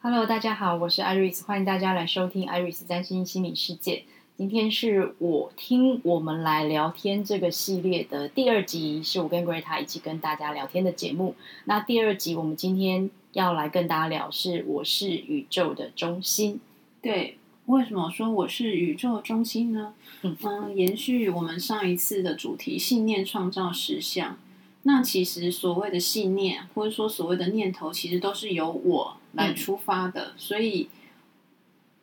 Hello，大家好，我是 Iris，欢迎大家来收听 Iris 占星心理世界。今天是我听我们来聊天这个系列的第二集，是我跟 Greta 一起跟大家聊天的节目。那第二集我们今天要来跟大家聊是我是宇宙的中心。对，为什么说我是宇宙中心呢？嗯，嗯，延续我们上一次的主题，信念创造实相。那其实所谓的信念，或者说所谓的念头，其实都是由我来出发的，嗯、所以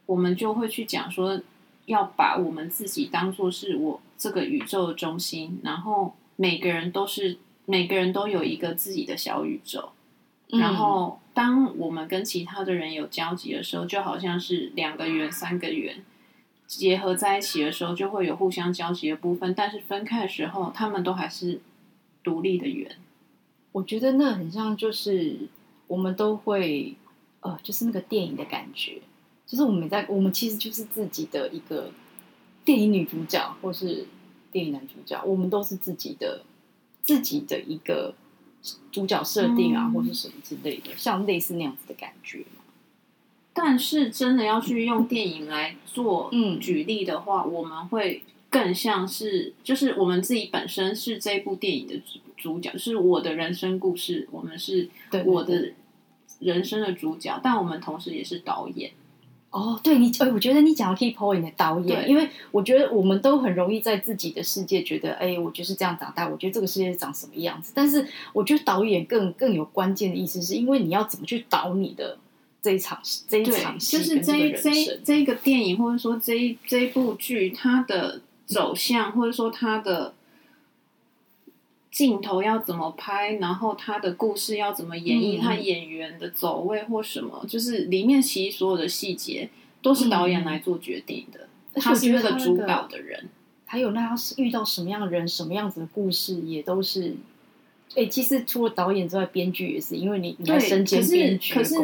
我们就会去讲说，要把我们自己当做是我这个宇宙的中心，然后每个人都是每个人都有一个自己的小宇宙，嗯、然后当我们跟其他的人有交集的时候，就好像是两个圆、三个圆结合在一起的时候，就会有互相交集的部分，但是分开的时候，他们都还是。独立的圆，我觉得那很像，就是我们都会，呃，就是那个电影的感觉，就是我们在，我们其实就是自己的一个电影女主角，或是电影男主角，我们都是自己的自己的一个主角设定啊，嗯、或是什么之类的，像类似那样子的感觉。但是真的要去用电影来做举例的话，嗯、我们会。更像是，就是我们自己本身是这部电影的主主角，是我的人生故事，我们是我的人生的主角，但我们同时也是导演。哦，对你，哎，我觉得你讲的 key point 的导演，因为我觉得我们都很容易在自己的世界觉得，哎，我就是这样长大，我觉得这个世界长什么样子。但是我觉得导演更更有关键的意思，是因为你要怎么去导你的这一场这一场戏，就是这一这一这一个电影，或者说这一这一部剧，它的。走向，或者说他的镜头要怎么拍，然后他的故事要怎么演绎，嗯、他演员的走位或什么，就是里面其实所有的细节都是导演来做决定的。嗯、他是那个主导的人，还有那他是遇到什么样的人，什么样子的故事，也都是。哎、欸，其实除了导演之外，编剧也是，因为你你要身兼编剧。可是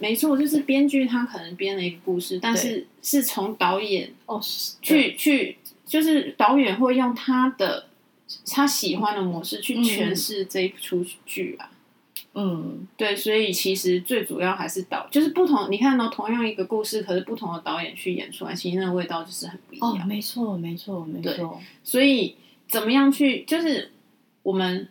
没错，就是编剧他可能编了一个故事，但是是从导演哦去去。就是导演会用他的他喜欢的模式去诠释这一出剧啊，嗯，对，所以其实最主要还是导，就是不同。你看到同样一个故事，可是不同的导演去演出来，其实那个味道就是很不一样。哦，没错，没错，没错。所以怎么样去，就是我们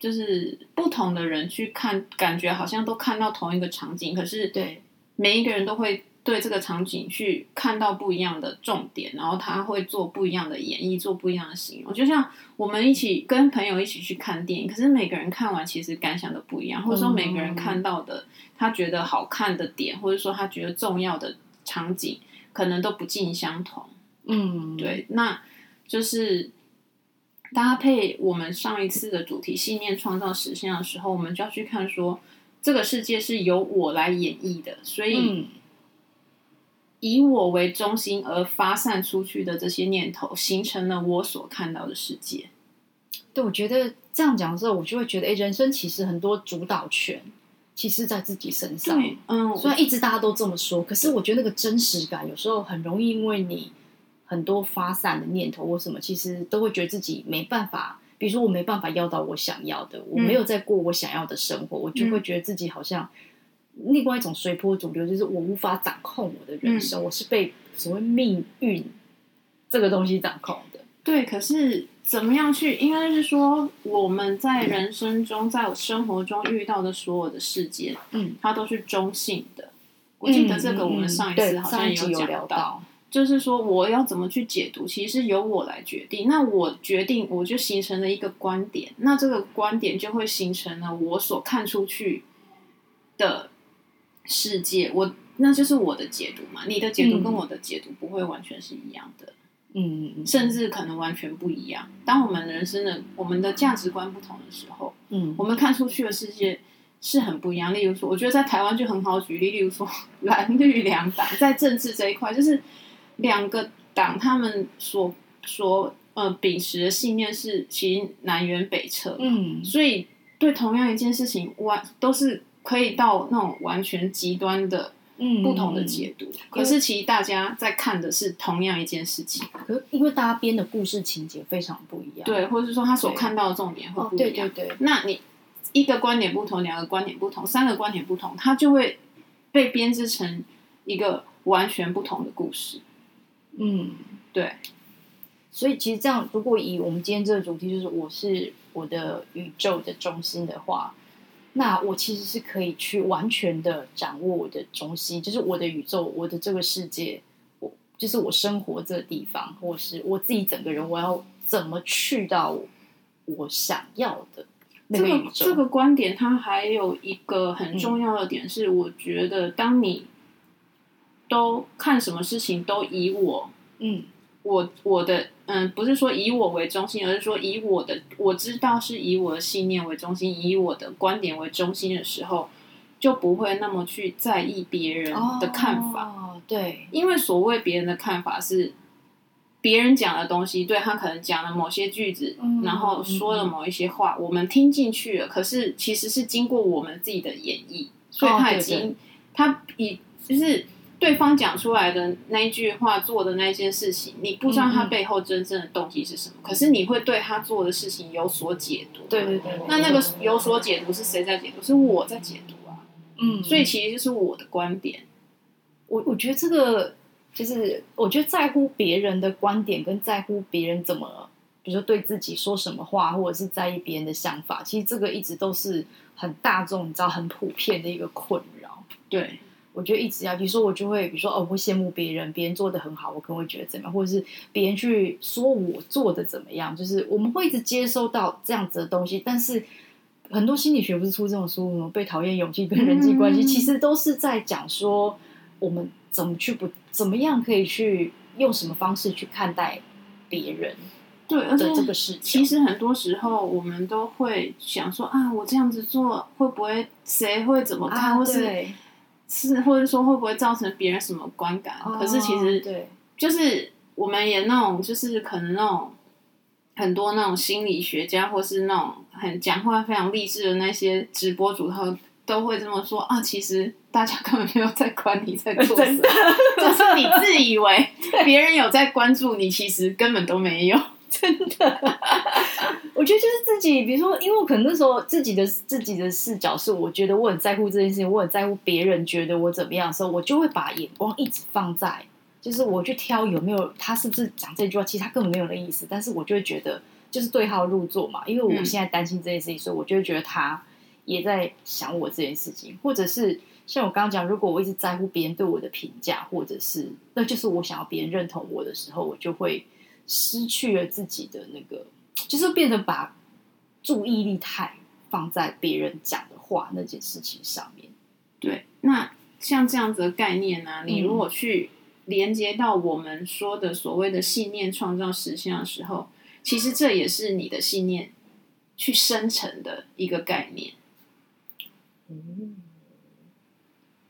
就是不同的人去看，感觉好像都看到同一个场景，可是对每一个人都会。对这个场景去看到不一样的重点，然后他会做不一样的演绎，做不一样的形容。就像我们一起跟朋友一起去看电影，可是每个人看完其实感想都不一样，或者说每个人看到的他觉得好看的点，或者说他觉得重要的场景，可能都不尽相同。嗯，对，那就是搭配我们上一次的主题“信念创造实现”的时候，我们就要去看说这个世界是由我来演绎的，所以。嗯以我为中心而发散出去的这些念头，形成了我所看到的世界。对，我觉得这样讲的时候，我就会觉得，哎，人生其实很多主导权，其实在自己身上。嗯，虽然一直大家都这么说，可是我觉得那个真实感，有时候很容易因为你很多发散的念头或什么，其实都会觉得自己没办法。比如说，我没办法要到我想要的，我没有在过我想要的生活，嗯、我就会觉得自己好像。另外一种随波逐流，就是我无法掌控我的人生，嗯、我是被所谓命运这个东西掌控的。对，可是怎么样去？应该是说，我们在人生中，在我生活中遇到的所有的事件，嗯，它都是中性的。我记得这个，我们上一次好像有讲到，嗯嗯、有聊到就是说我要怎么去解读，其实是由我来决定。那我决定，我就形成了一个观点，那这个观点就会形成了我所看出去的。世界，我那就是我的解读嘛。你的解读跟我的解读不会完全是一样的，嗯，甚至可能完全不一样。当我们人生的我们的价值观不同的时候，嗯，我们看出去的世界是很不一样。例如说，我觉得在台湾就很好举例，例如说 蓝绿两党在政治这一块，就是两个党他们所所呃秉持的信念是其实南辕北辙，嗯，所以对同样一件事情，我都是。可以到那种完全极端的不同的解读，嗯、可是其实大家在看的是同样一件事情，可是因为大家编的故事情节非常不一样，对，或者是说他所看到的重点会不一样，对对对。那你一个观点不同，两个观点不同，三个观点不同，他就会被编织成一个完全不同的故事。嗯，对。所以其实这样，如果以我们今天这个主题就是我是我的宇宙的中心的话，那我其实是可以去完全的掌握我的中心，就是我的宇宙，我的这个世界，我就是我生活这个地方，或是我自己整个人，我要怎么去到我想要的那个宇宙。这个这个观点，它还有一个很重要的点是，我觉得当你都看什么事情都以我，嗯。我我的嗯，不是说以我为中心，而是说以我的我知道是以我的信念为中心，以我的观点为中心的时候，就不会那么去在意别人的看法。哦，对，因为所谓别人的看法是别人讲的东西，对，他可能讲了某些句子，嗯，然后说了某一些话，嗯，我们听进去了，可是其实是经过我们自己的演绎，所以他已经，他以就是。对方讲出来的那一句话，做的那件事情，你不知道他背后真正的动机是什么，嗯嗯，可是你会对他做的事情有所解读。对对对。那那个有所解读是谁在解读？是我在解读啊。嗯。所以其实就是我的观点。我我觉得这个就是，我觉得在乎别人的观点，跟在乎别人怎么，比如说对自己说什么话，或者是在意别人的想法，其实这个一直都是很大众，你知道，很普遍的一个困扰。对。我就一直要，比如说我就会，比如说哦，我会羡慕别人，别人做的很好，我可能会觉得怎么样，或者是别人去说我做的怎么样，就是我们会一直接收到这样子的东西。但是很多心理学不是出这种书，什么被讨厌勇气跟人际关系，嗯，其实都是在讲说我们怎么去不怎么样可以去用什么方式去看待别人。对，而且这个事情，其实很多时候我们都会想说啊，我这样子做会不会谁会怎么看，啊，或是。是，或者说会不会造成别人什么观感？哦、可是其实对，就是我们也那种，就是可能那种很多那种心理学家，或是那种很讲话非常励志的那些直播主，他都会这么说啊。其实大家根本没有在管你在做什么，就是你自以为别人有在关注你，其实根本都没有。真的，我觉得就是自己，比如说，因为我可能那时候自己的自己的视角是，我觉得我很在乎这件事情，我很在乎别人觉得我怎么样的时候，我就会把眼光一直放在，就是我去挑有没有他是不是讲这句话，其实他根本没有那意思，但是我就会觉得就是对号入座嘛，因为我现在担心这件事情，所以我就会觉得他也在想我这件事情，或者是像我刚刚讲，如果我一直在乎别人对我的评价，或者是那就是我想要别人认同我的时候，我就会。失去了自己的那个，就是变得把注意力太放在别人讲的话那件事情上面。对，那像这样子的概念呢、啊，你如果去连接到我们说的所谓的信念创造实现的时候，其实这也是你的信念去生成的一个概念。嗯，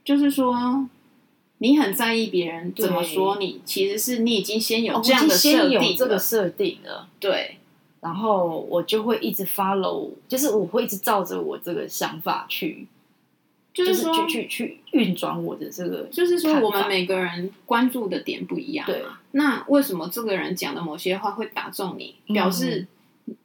就是说。你很在意别人怎么说你，其实是你已经先有这样的设定，有这个设定了。对，然后我就会一直 follow，就是我会一直照着我这个想法去，就是说、就是、去去去运转我的这个。就是说，我们每个人关注的点不一样。对，那为什么这个人讲的某些话会打中你？表示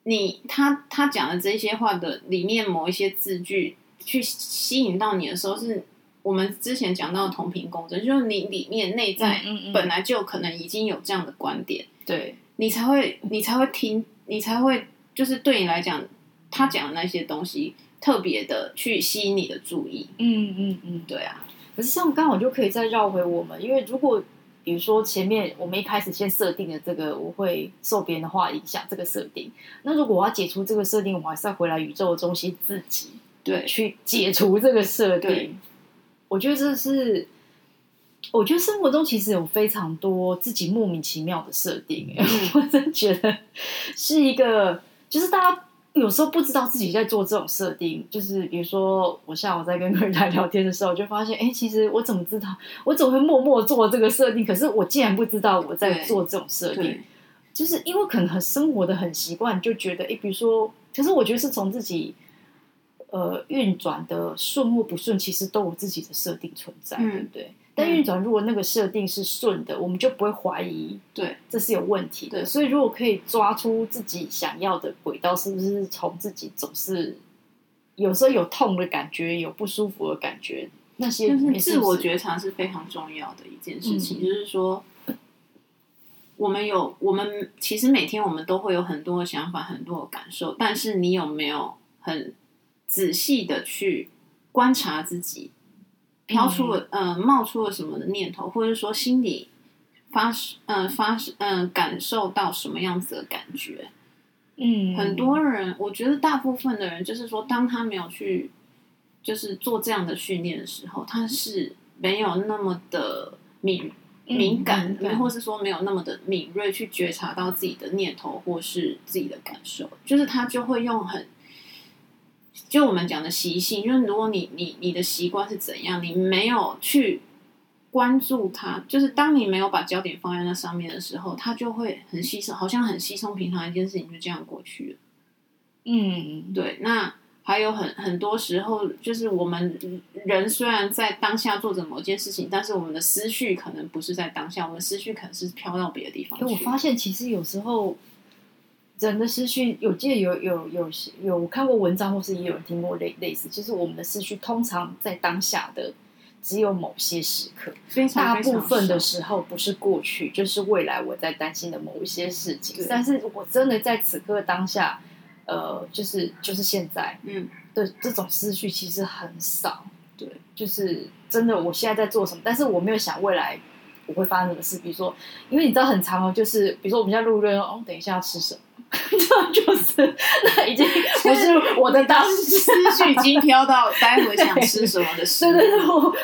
你他他讲的这些话的里面某一些字句去吸引到你的时候是。我们之前讲到的同频共振，就是你里面内在本来就可能已经有这样的观点，对，你才会你才会听，你才会就是对你来讲，他讲的那些东西特别的去吸引你的注意。嗯嗯嗯，对啊。可是像刚好就可以再绕回我们，因为如果比如说前面我们一开始先设定的这个，我会受别人的话影响这个设定，那如果我要解除这个设定，我还是要回来宇宙的中心自己，对，去解除这个设定。我觉得这是，我觉得生活中其实有非常多自己莫名其妙的设定，嗯、我真觉得是一个，就是大家有时候不知道自己在做这种设定，就是比如说我下午在跟客人家聊天的时候，就发现，哎，其实我怎么知道，我怎么会默默做这个设定？可是我竟然不知道我在做这种设定，就是因为可能很生活的很习惯，就觉得，哎，比如说，其实我觉得是从自己。呃，运转的顺或不顺，其实都有自己的设定存在，嗯、对不对？但运转如果那个设定是顺的，我们就不会怀疑，对，这是有问题的。所以，如果可以抓出自己想要的轨道，是不是从自己总是有时候有痛的感觉，有不舒服的感觉，那些就是自我觉察是非常重要的一件事情，嗯、就是说。我们有，我们其实每天我们都会有很多的想法，很多的感受。但是你有没有很仔细的去观察自己，飘出了嗯、呃，冒出了什么的念头，或者说心里发嗯、呃、发嗯、呃、感受到什么样子的感觉？嗯，很多人，我觉得大部分的人，就是说，当他没有去就是做这样的训练的时候，他是没有那么的敏。敏感，嗯、或是说没有那么的敏锐，去觉察到自己的念头或是自己的感受，就是他就会用很，就我们讲的习性，就是如果你你你的习惯是怎样，你没有去关注它，就是当你没有把焦点放在那上面的时候，它就会很稀松，好像很稀松平常一件事情就这样过去了。嗯，对，那。还有很很多时候，就是我们人虽然在当下做着某件事情，但是我们的思绪可能不是在当下，我们思绪可能是飘到别的地方去。我发现，其实有时候人的思绪，有记得有有有有看过文章，或是也有人听过类类似，就是我们的思绪通常在当下的只有某些时刻，非常大部分的时候不是过去，就是未来我在担心的某一些事情。但是我真的在此刻当下。呃，就是就是现在，嗯，对，这种思绪其实很少，对，就是真的，我现在在做什么，但是我没有想未来我会发生什么事，比如说，因为你知道很长哦，就是比如说我们现在录音哦，等一下要吃什么，这 就是那已经不是我的当时思绪已经飘到待会想吃什么的事，对对对，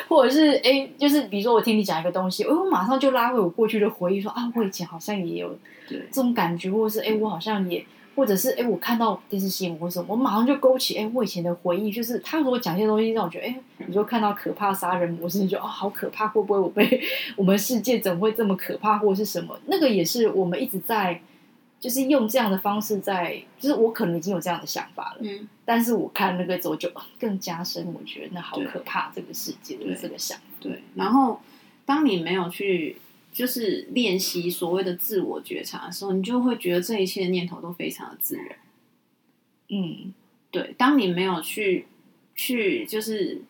或者是哎，就是比如说我听你讲一个东西，我马上就拉回我过去的回忆，说啊，我以前好像也有这种感觉，或者是哎，我好像也。或者是哎，我看到电视新闻或什么，我马上就勾起哎，我以前的回忆。就是他如果讲一些东西，让我觉得哎，你就看到可怕杀人模式，你就哦，好可怕，会不会我被 我们世界怎么会这么可怕，或者是什么？那个也是我们一直在，就是用这样的方式在，就是我可能已经有这样的想法了，嗯，但是我看那个之后就更加深，我觉得那好可怕，这个世界的这个想法。对，然后当你没有去。就是练习所谓的自我觉察的时候，你就会觉得这一切的念头都非常的自然。嗯，对。当你没有去去，就是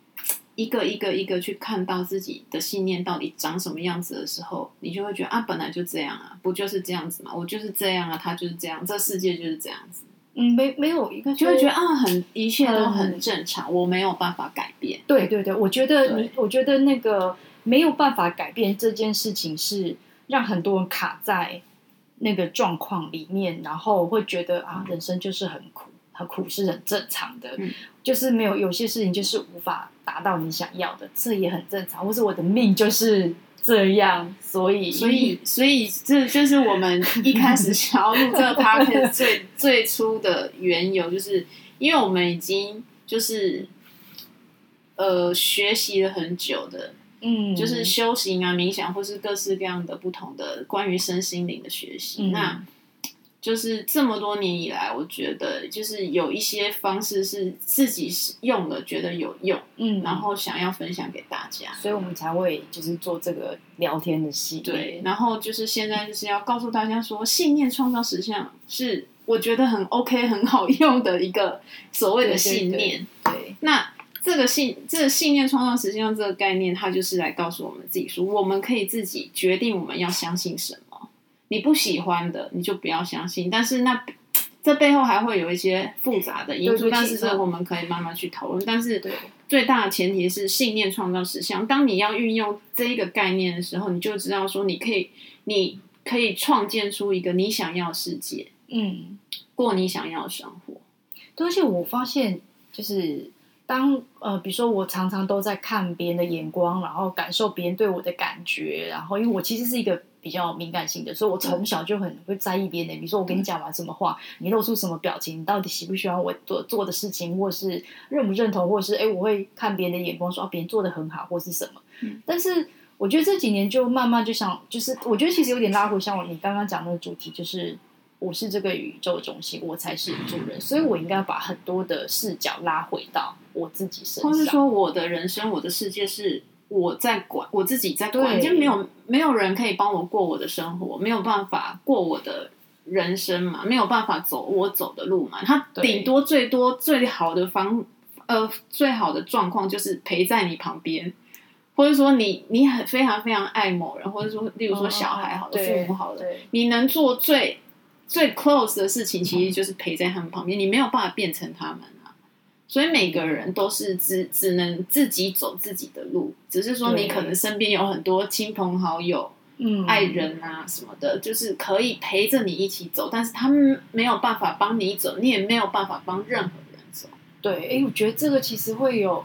一个一个一个去看到自己的信念到底长什么样子的时候，你就会觉得啊，本来就这样啊，不就是这样子嘛？我就是这样啊，他就是这样，这世界就是这样子。嗯，没没有一个就会觉得啊，很一切都很正常，嗯，我没有办法改变。对对对，我觉得你，我觉得那个。没有办法改变这件事情，是让很多人卡在那个状况里面，然后会觉得啊，人生就是很苦，很苦是很正常的，嗯、就是没有有些事情就是无法达到你想要的，这也很正常，或是我的命就是这样，所以，所以，所以这就是我们一开始想要录这个 podcast 最最初的缘由，就是因为我们已经就是呃学习了很久的。嗯，就是修行啊、冥想，或是各式各样的不同的关于身心灵的学习。嗯、那，就是这么多年以来，我觉得就是有一些方式是自己使用了，觉得有用，嗯，然后想要分享给大家，所以我们才会就是做这个聊天的系列。对，然后就是现在就是要告诉大家说，信念创造实相是我觉得很 OK、很好用的一个所谓的信念。对，对，对，对，那。这个信，这个信念创造实相这个概念，它就是来告诉我们自己说，我们可以自己决定我们要相信什么。你不喜欢的，你就不要相信。但是那这背后还会有一些复杂的因素，但是这我们可以慢慢去讨论。但是最大的前提是信念创造实相。当你要运用这一个概念的时候，你就知道说，你可以，你可以创建出一个你想要的世界，嗯，过你想要的生活。而且我发现就是。当呃，比如说我常常都在看别人的眼光，然后感受别人对我的感觉，然后因为我其实是一个比较敏感性的，所以我从小就很会在意别人的。比如说我跟你讲完什么话，你露出什么表情，你到底喜不喜欢我做做的事情，或是认不认同，或者是哎，我会看别人的眼光说，说、啊、别人做的很好，或是什么。嗯。但是我觉得这几年就慢慢就想，就是我觉得其实有点拉回，像我你刚刚讲那个主题，就是。我是这个宇宙中心，我才是主人，所以我应该把很多的视角拉回到我自己身上。或是说，我的人生，我的世界是我在管，我自己在管，就没有没有人可以帮我过我的生活，没有办法过我的人生嘛，没有办法走我走的路嘛。他顶多最多最好的方呃，最好的状况就是陪在你旁边，或者说你你很非常非常爱某人，或者说例如说小孩好的，哦、父母好的，你能做最最 close 的事情，其实就是陪在他们旁边，你没有办法变成他们啊。所以每个人都是只只能自己走自己的路，只是说你可能身边有很多亲朋好友。嗯，爱人啊什么的，就是可以陪着你一起走，但是他们没有办法帮你走，你也没有办法帮任何人走。对，哎，我觉得这个其实会有，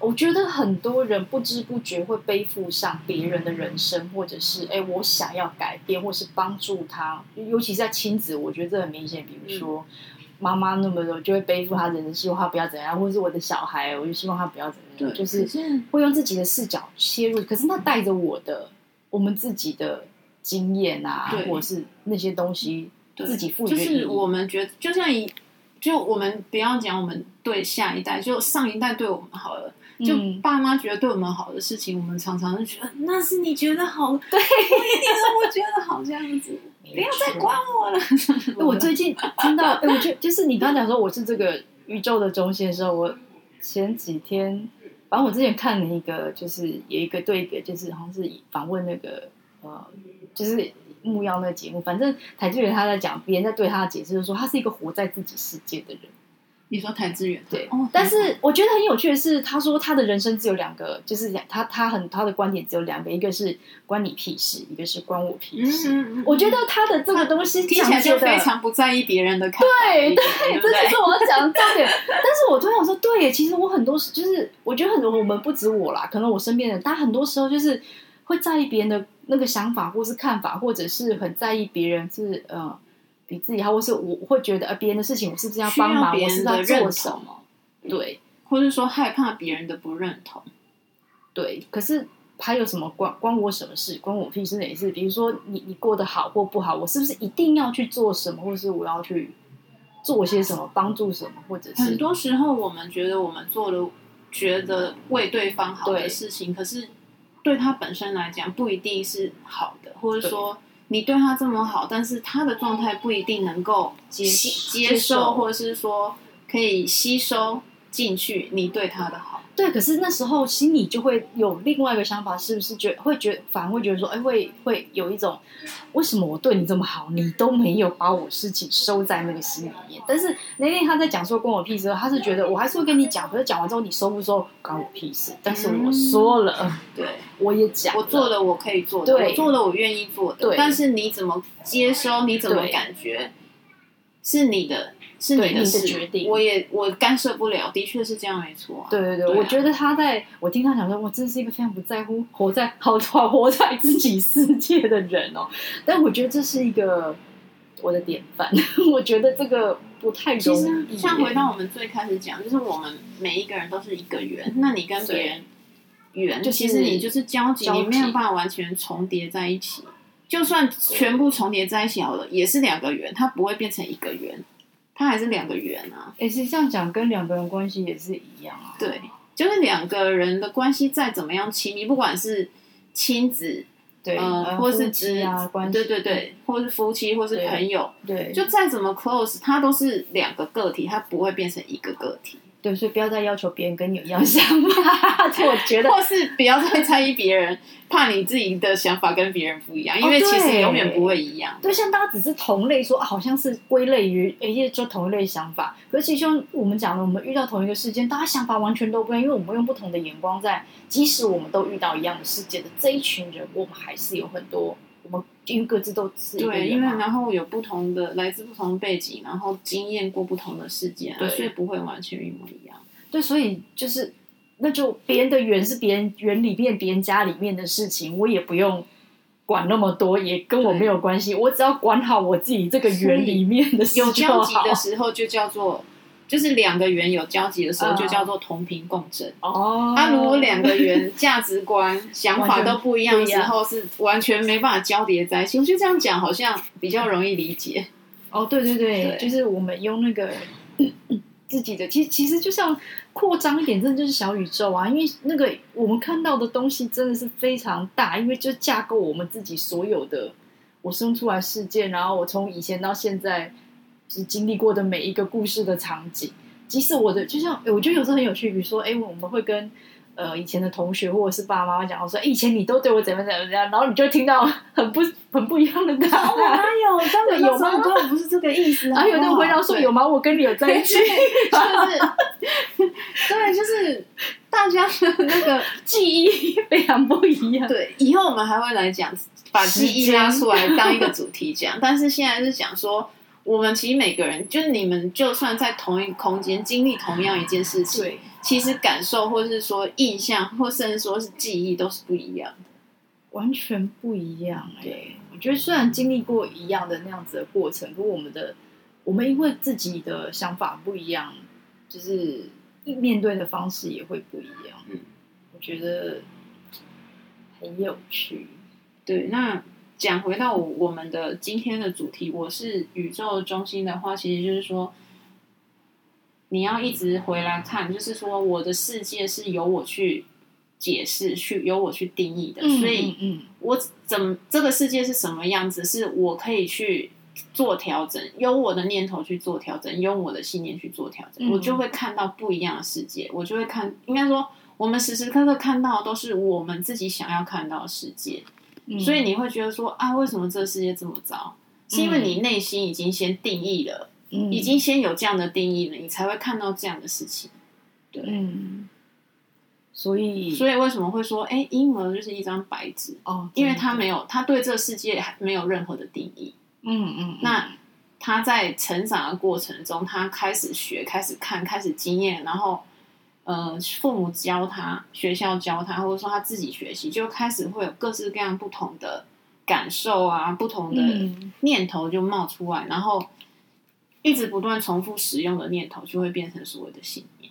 我觉得很多人不知不觉会背负上别人的人生，或者是哎，我想要改变，或是帮助他，尤其是在亲子，我觉得这很明显。比如说、嗯、妈妈那么多，就会背负他人生，希望他不要怎样，或者是我的小孩，我就希望他不要怎样，对就是会用自己的视角切入，可是那带着我的。我们自己的经验啊，或者是那些东西，自己赋予就是我们觉得，就像一，就我们不要讲我们对下一代，就上一代对我们好了，就爸妈觉得对我们好的事情，嗯、我们常常就觉得那是你觉得好，对，我觉得好这样子，错不要再管我了。我最近听到，哎，我就就是你刚刚讲说我是这个宇宙的中心的时候，我前几天。反正我之前看了一个，就是有一个对一个，就是好像是访问那个呃，就是木曜那个节目。反正台剧里他在讲，别人在对他的解释，就是说他是一个活在自己世界的人。你说邰智源对，哦、但是我觉得很有趣的是，他说他的人生只有两个，就是他他很他的观点只有两个，一个是关你屁事，一个是关我屁事。嗯、我觉得他的这个东西听起来就非常不在意别人的看法。对对，对，这就是我要讲的重点。但是我突然想说，对耶，其实我很多时就是我觉得很多我们不止我啦，可能我身边的人，他很多时候就是会在意别人的那个想法或是看法，或者是很在意别人是呃。比自己好，或是我会觉得，呃，别人的事情我是不是要帮忙？我是要做什么？对，或是说害怕别人的不认同。对，可是还有什么关关我什么事？关我屁事？哪事？比如说你你过得好或不好，我是不是一定要去做什么，或是我要去做些什么帮助什么？或者是很多时候我们觉得我们做了觉得为对方好的事情，可是对他本身来讲不一定是好的，或者说。你对他这么好，但是他的状态不一定能够接接受，或者是说可以吸收进去你对他的好。对，可是那时候心里就会有另外一个想法，是不是觉会觉反而会觉得说，哎，会会有一种，为什么我对你这么好，你都没有把我事情收在那个心里面？但是那天他在讲说关我屁事，他是觉得我还是会跟你讲，可是讲完之后你收不收关我屁事。但是我说了，嗯、对，我也讲，我做了我可以做的，对我做了我愿意做的，对但是你怎么接收，你怎么感觉，对是你的。是你的决定，我也我干涉不了，的确是这样，没错、啊。对对对，对啊、我觉得他在我听他讲说，我真是一个非常不在乎活在好好活在自己世界的人哦。但我觉得这是一个我的典范，我觉得这个不太容易。其实像回到我们最开始讲，就是我们每一个人都是一个圆，那你跟别人圆，就其实你就是交集，你没有办法完全重叠在一起。就算全部重叠在一起好了，也是两个圆，它不会变成一个圆。它还是两个圆啊！也是这样讲，跟两个人关系也是一样啊。对，就是两个人的关系再怎么样亲密，不管是亲子，对，呃，或是子啊关系，对对对，或是夫妻，或是朋友，对，就再怎么 close，它都是两个个体，它不会变成一个个体。对，所以不要再要求别人跟你有一样想法。我觉得，或是不要再猜疑别人，怕你自己的想法跟别人不一样，因为其实永远不会一样。对，像大家只是同类，说好像是归类于哎，就同一类想法。可是其实像我们讲的，我们遇到同一个事件，大家想法完全都不一样，因为我们用不同的眼光在，即使我们都遇到一样的事件的这一群人，我们还是有很多。我们因为各自都是对，因为然后有不同的来自不同的背景，然后经验过不同的事件，对，所以不会完全一模一样。对，所以就是那就别人的缘是别人缘里面别人家里面的事情，我也不用管那么多，也跟我没有关系。我只要管好我自己这个缘里面的事，有交集的时候就叫做。就是两个圆有交集的时候，就叫做同频共振。哦，那如果两个圆价值观、想法都不一样的时候，是完全没办法交叠在一起。我觉得这样讲好像比较容易理解。哦，对对对，对就是我们用那个 自己的，其实其实就像扩张一点，真的就是小宇宙啊。因为那个我们看到的东西真的是非常大，因为就架构我们自己所有的我生出来事件，然后我从以前到现在。是经历过的每一个故事的场景，即使我的就像，我觉得有时候很有趣，比如说，哎，我们会跟。呃，以前的同学或者是爸爸妈妈讲，我说、欸、以前你都对我怎么怎么怎样，然后你就听到很不很不一样的答案。哪有？真的有吗？根本不是这个意思。然后有那种回答说有吗？我跟你有在一起，就是 对，就是大家的那个 记忆非常不一样。对，以后我们还会来讲，把记忆拉出来当一个主题讲。但是现在是讲说，我们其实每个人，就是你们，就算在同一个空间经历同样一件事情。对。其实感受，或是说印象，或甚至说是记忆，都是不一样的，完全不一样。对，我觉得虽然经历过一样的那样子的过程，不过我们的我们因为自己的想法不一样，就是面对的方式也会不一样。嗯，我觉得很有趣。对，那讲回到我们的今天的主题，我是宇宙中心的话，其实就是说。你要一直回来看，就是说我的世界是由我去解释，去由我去定义的。嗯、所以，嗯，我怎么这个世界是什么样子，是我可以去做调整，用我的念头去做调整，用我的信念去做调整，嗯、我就会看到不一样的世界。我就会看，应该说，我们时时刻刻看到的都是我们自己想要看到的世界。嗯、所以你会觉得说啊，为什么这个世界这么糟？是因为你内心已经先定义了。嗯、已经先有这样的定义了，你才会看到这样的事情。对，嗯、所以所以为什么会说，哎，婴儿就是一张白纸哦？因为他没有，他对这个世界还没有任何的定义。嗯嗯。嗯，那他在成长的过程中，他开始学，开始看，开始经验，然后呃，父母教他，学校教他，或者说他自己学习，就开始会有各式各样不同的感受啊，不同的念头就冒出来，嗯、然后。一直不断重复使用的念头，就会变成所谓的信念。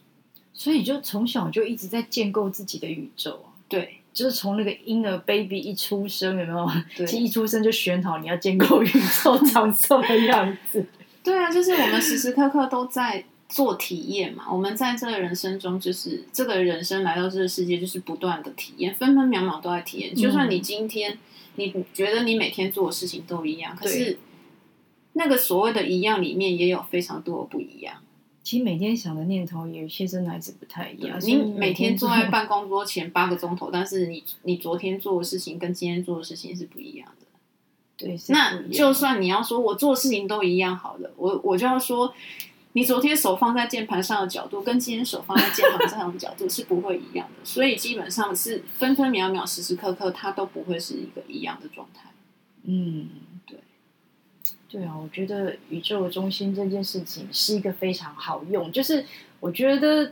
所以，就从小就一直在建构自己的宇宙。对，就是从那个婴儿 baby 一出生，有没有？对，其实一出生就选好你要建构宇宙 长什么样子。对啊，就是我们时时刻刻都在做体验嘛。我们在这个人生中，就是这个人生来到这个世界，就是不断的体验，分分秒秒都在体验。就算你今天你觉得你每天做的事情都一样，可是。那个所谓的一样里面也有非常多的不一样。其实每天想的念头有些真的还是不太一样。你每天坐在办公桌前八个钟头，但是你你昨天做的事情跟今天做的事情是不一样的。对，那就算你要说我做的事情都一样好了，我我就要说，你昨天手放在键盘上的角度跟今天手放在键盘上的角度是不会一样的。所以基本上是分分秒秒、时时刻刻，它都不会是一个一样的状态。嗯。对对啊，我觉得宇宙中心这件事情是一个非常好用。就是我觉得，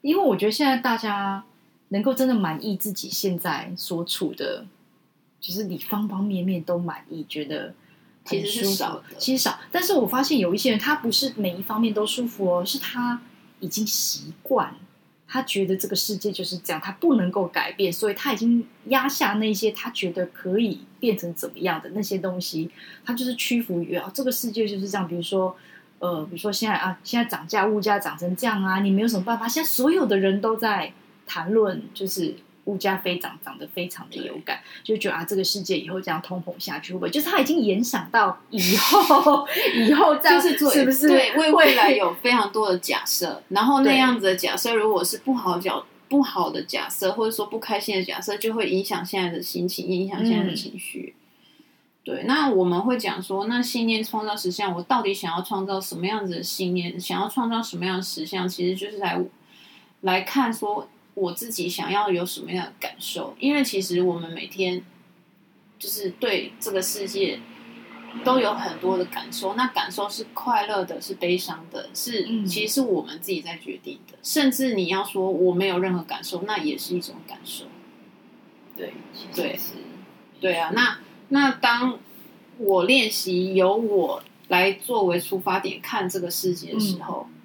因为我觉得现在大家能够真的满意自己现在所处的，就是你方方面面都满意，觉得其实是少的，其实少。但是我发现有一些人，他不是每一方面都舒服哦，是他已经习惯。他觉得这个世界就是这样，他不能够改变，所以他已经压下那些他觉得可以变成怎么样的那些东西，他就是屈服于啊，这个世界就是这样。比如说，呃，比如说现在啊，现在涨价，物价涨成这样啊，你没有什么办法。现在所有的人都在谈论，就是。物价飞涨，涨得非常的有感，就觉得啊，这个世界以后这样通膨下去会不会？就是他已经联想到以后，以后这样是做是不是？对，为未来有非常多的假设，然后那样子的假设，如果是不好角不好的假设，或者说不开心的假设，就会影响现在的心情，影响现在的情绪。嗯、对，那我们会讲说，那信念创造实相，我到底想要创造什么样子的信念？想要创造什么样的实相？其实就是来来看说。我自己想要有什么样的感受？因为其实我们每天就是对这个世界都有很多的感受，那感受是快乐的，是悲伤的，是其实是我们自己在决定的。嗯、甚至你要说我没有任何感受，那也是一种感受。对，对，对啊。那那当我练习由我来作为出发点看这个世界的时候。嗯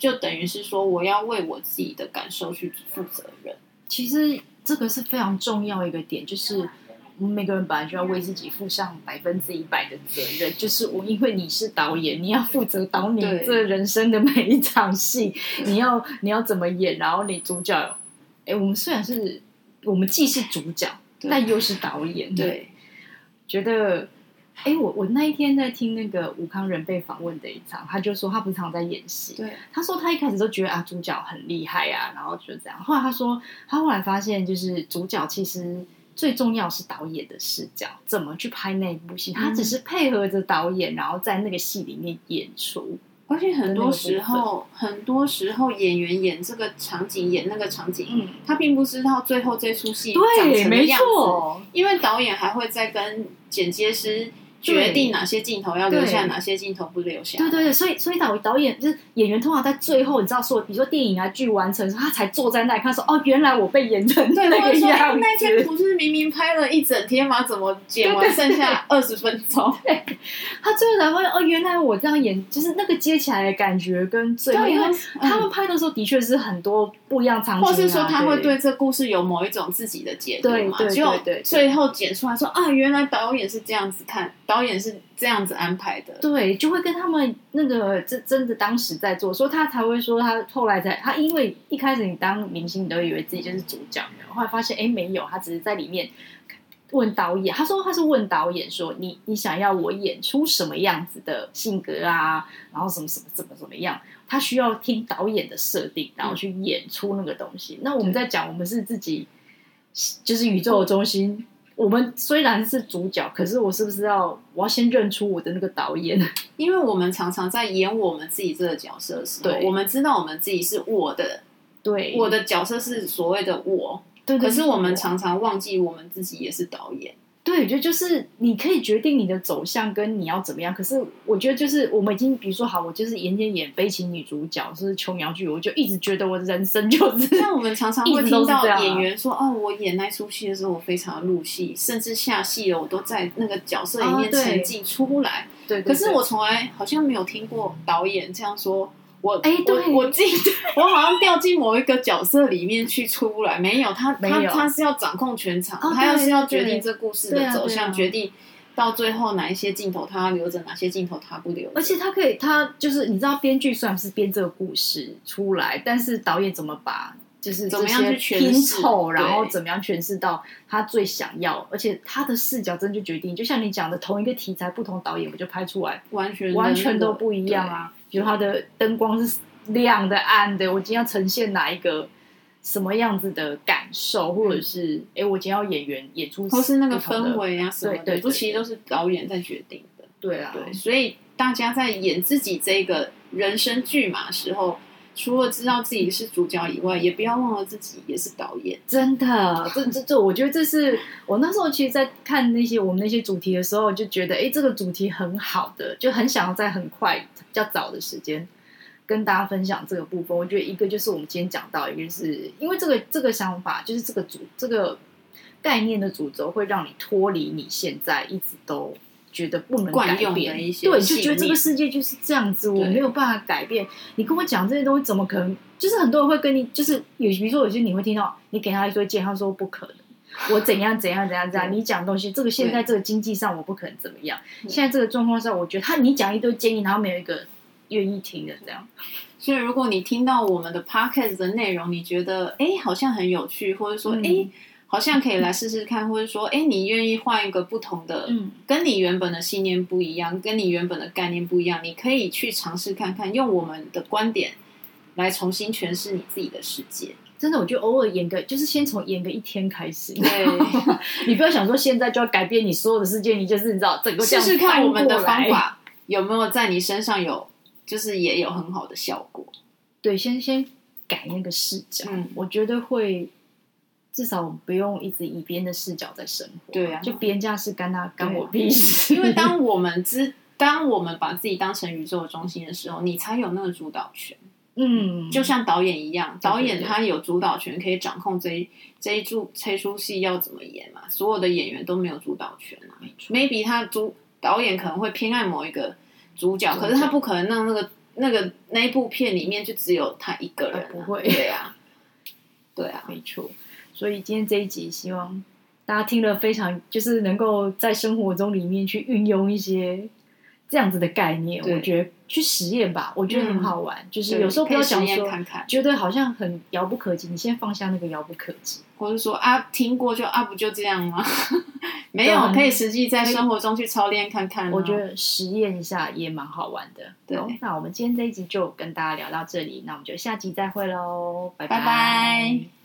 就等于是说，我要为我自己的感受去负责任。其实这个是非常重要一个点，就是我们每个人本来就要为自己负上百分之一百的责任。就是我，因为你是导演，你要负责导你这人生的每一场戏，你要你要怎么演，然后你主角，哎，我们虽然是我们既是主角，但又是导演，对，觉得哎，我我那一天在听那个吴康仁被访问的一场，他就说他不常在演戏。对，他说他一开始都觉得啊主角很厉害啊，然后就这样。后来他说他后来发现，就是主角其实最重要是导演的视角，怎么去拍那部戏，他只是配合着导演，然后在那个戏里面演出。而且很多时候，很多时候演员演这个场景，演那个场景，嗯，他并不知道最后这出戏长成什么样子，因为导演还会再跟剪接师。决定哪些镜头要留下，哪些镜头不留下。对对对，所以所以导导演就是演员，通常在最后，你知道说，比如说电影啊剧完成的时候，他才坐在那里看说，哦，原来我被演成那个样子。对，那天不是明明拍了一整天吗？怎么剪完剩下二十分钟？他最后才发现，哦，原来我这样演，就是那个接起来的感觉跟最后，因为他们拍的时候的确是很多不一样场景，或是说他会对这故事有某一种自己的解读嘛？对对对，最后剪出来说啊，原来导演是这样子看。导演是这样子安排的，对，就会跟他们那个真真的当时在做，所以他才会说他后来才他因为一开始你当明星，你都以为自己就是主角，后来发现哎没有，他只是在里面问导演，他说他是问导演说你你想要我演出什么样子的性格啊，然后什么什么怎么怎么样，他需要听导演的设定，然后去演出那个东西。那我们在讲，我们是自己就是宇宙的中心。我们虽然是主角，可是我是不是要我要先认出我的那个导演？因为我们常常在演我们自己这个角色的时候，对，我们知道我们自己是我的，对，我的角色是所谓的我，对，可是我们常常忘记我们自己也是导演。对，就就是你可以决定你的走向跟你要怎么样，可是我觉得就是我们已经，比如说好，我就是演演演悲情女主角，就是琼瑶剧，我就一直觉得我的人生就是。像我们常常会听到演员说：“哦，我演那出戏的时候，我非常入戏，甚至下戏了，我都在那个角色里面沉浸出来。”对，可是我从来好像没有听过导演这样说。我哎，对，我记得，我好像掉进某一个角色里面去出不来，没有他，他他是要掌控全场，他要是要决定这故事的走向，决定到最后哪一些镜头他留着，哪些镜头他不留。而且他可以，他就是你知道，编剧虽然是编这个故事出来，但是导演怎么把就是怎么样去拼凑，然后怎么样诠释到他最想要，而且他的视角真就决定，就像你讲的，同一个题材，不同导演我就拍出来，完全完全都不一样啊。比如他的灯光是亮的、暗的，我今天要呈现哪一个什么样子的感受，或者是哎、嗯，我今天要演员演出，或是那个氛围啊什么的，对，都其实都是导演在决定的。对啊，对，所以大家在演自己这个人生剧码的时候，除了知道自己是主角以外，也不要忘了自己也是导演。真的，这这这，我觉得这是我那时候其实，在看那些我们那些主题的时候，就觉得哎，这个主题很好的，就很想要在很快。比较早的时间跟大家分享这个部分，我觉得一个就是我们今天讲到，一个是因为这个这个想法，就是这个主这个概念的主轴，会让你脱离你现在一直都觉得不能改变的一些，对，就觉得这个世界就是这样子，我没有办法改变。你跟我讲这些东西，怎么可能？就是很多人会跟你，就是有比如说有些你会听到，你给他一堆建议，他说不可能。我怎样怎样怎样怎样？你讲东西，这个现在这个经济上我不可能怎么样。现在这个状况下，我觉得他你讲一堆建议，然后没有一个愿意听的这样。所以如果你听到我们的 podcast 的内容，你觉得哎好像很有趣，或者说哎、嗯、好像可以来试试看，或者说哎你愿意换一个不同的，嗯，跟你原本的信念不一样，跟你原本的概念不一样，你可以去尝试看看，用我们的观点来重新诠释你自己的世界。真的，我就偶尔演个，就是先从演个一天开始。对，你不要想说现在就要改变你所有的世界，你就是你知道整个试试看我们的方法有没有在你身上有，就是也有很好的效果。对，先先改那个视角，嗯，我觉得会至少不用一直以别人的视角在生活。对啊，就别人家是干他干我屁事。因为当我们知，当我们把自己当成宇宙的中心的时候，你才有那个主导权。嗯，就像导演一样，导演他有主导权，可以掌控这一这一出这出戏要怎么演嘛。所有的演员都没有主导权啊。Maybe 他主导演可能会偏爱某一个主角，可是他不可能让那个那个那一部片里面就只有他一个人啊。不会，对啊，对啊，没错。所以今天这一集，希望大家听了非常，就是能够在生活中里面去运用一些。这样子的概念，我觉得去实验吧，我觉得很好玩。嗯、就是有时候不要想说看看，觉得好像很遥不可及，你先放下那个遥不可及，或者说啊，听过就啊，不就这样吗？没有可以实际在生活中去操练看看。我觉得实验一下也蛮好玩的。对，那我们今天这一集就跟大家聊到这里，那我们就下集再会喽，拜拜。拜拜。